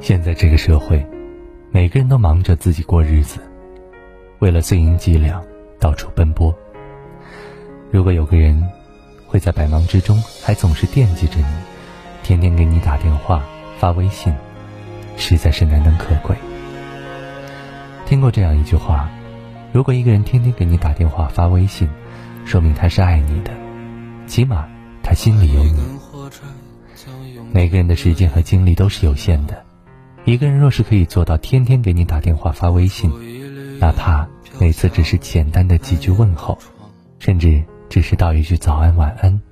现在这个社会，每个人都忙着自己过日子，为了碎银几两，到处奔波。如果有个人会在百忙之中还总是惦记着你，天天给你打电话、发微信，实在是难能可贵。听过这样一句话：如果一个人天天给你打电话、发微信，说明他是爱你的，起码他心里有你。每个人的时间和精力都是有限的。一个人若是可以做到天天给你打电话发微信，哪怕每次只是简单的几句问候，甚至只是道一句早安晚安，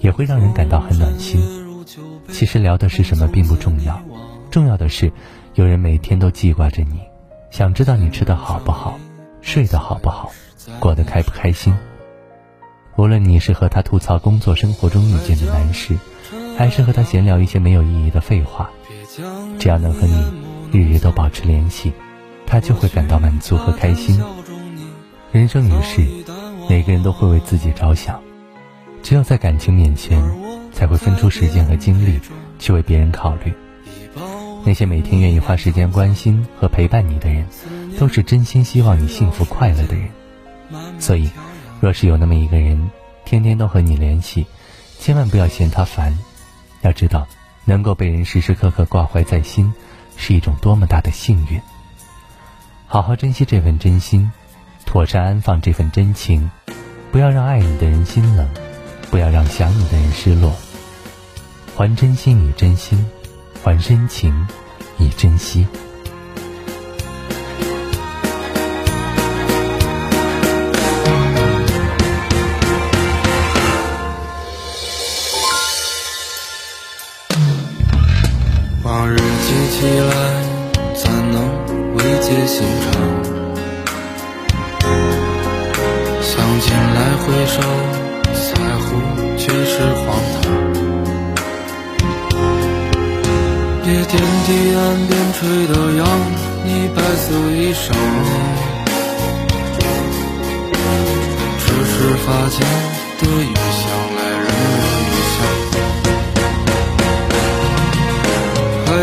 也会让人感到很暖心。其实聊的是什么并不重要，重要的是有人每天都记挂着你，想知道你吃的好不好，睡得好不好，过得开不开心。无论你是和他吐槽工作生活中遇见的难事，还是和他闲聊一些没有意义的废话。只要能和你日日都保持联系，他就会感到满足和开心。人生于世，每个人都会为自己着想，只有在感情面前，才会分出时间和精力去为别人考虑。那些每天愿意花时间关心和陪伴你的人，都是真心希望你幸福快乐的人。所以，若是有那么一个人，天天都和你联系，千万不要嫌他烦。要知道。能够被人时时刻刻挂怀在心，是一种多么大的幸运。好好珍惜这份真心，妥善安放这份真情，不要让爱你的人心冷，不要让想你的人失落。还真心以真心，还深情以珍惜。起来，怎能慰藉心肠？想起来回首，在乎却是荒唐。别天地岸边吹的扬你白色衣裳，只是发间的雨香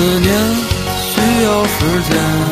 思念。需要时间。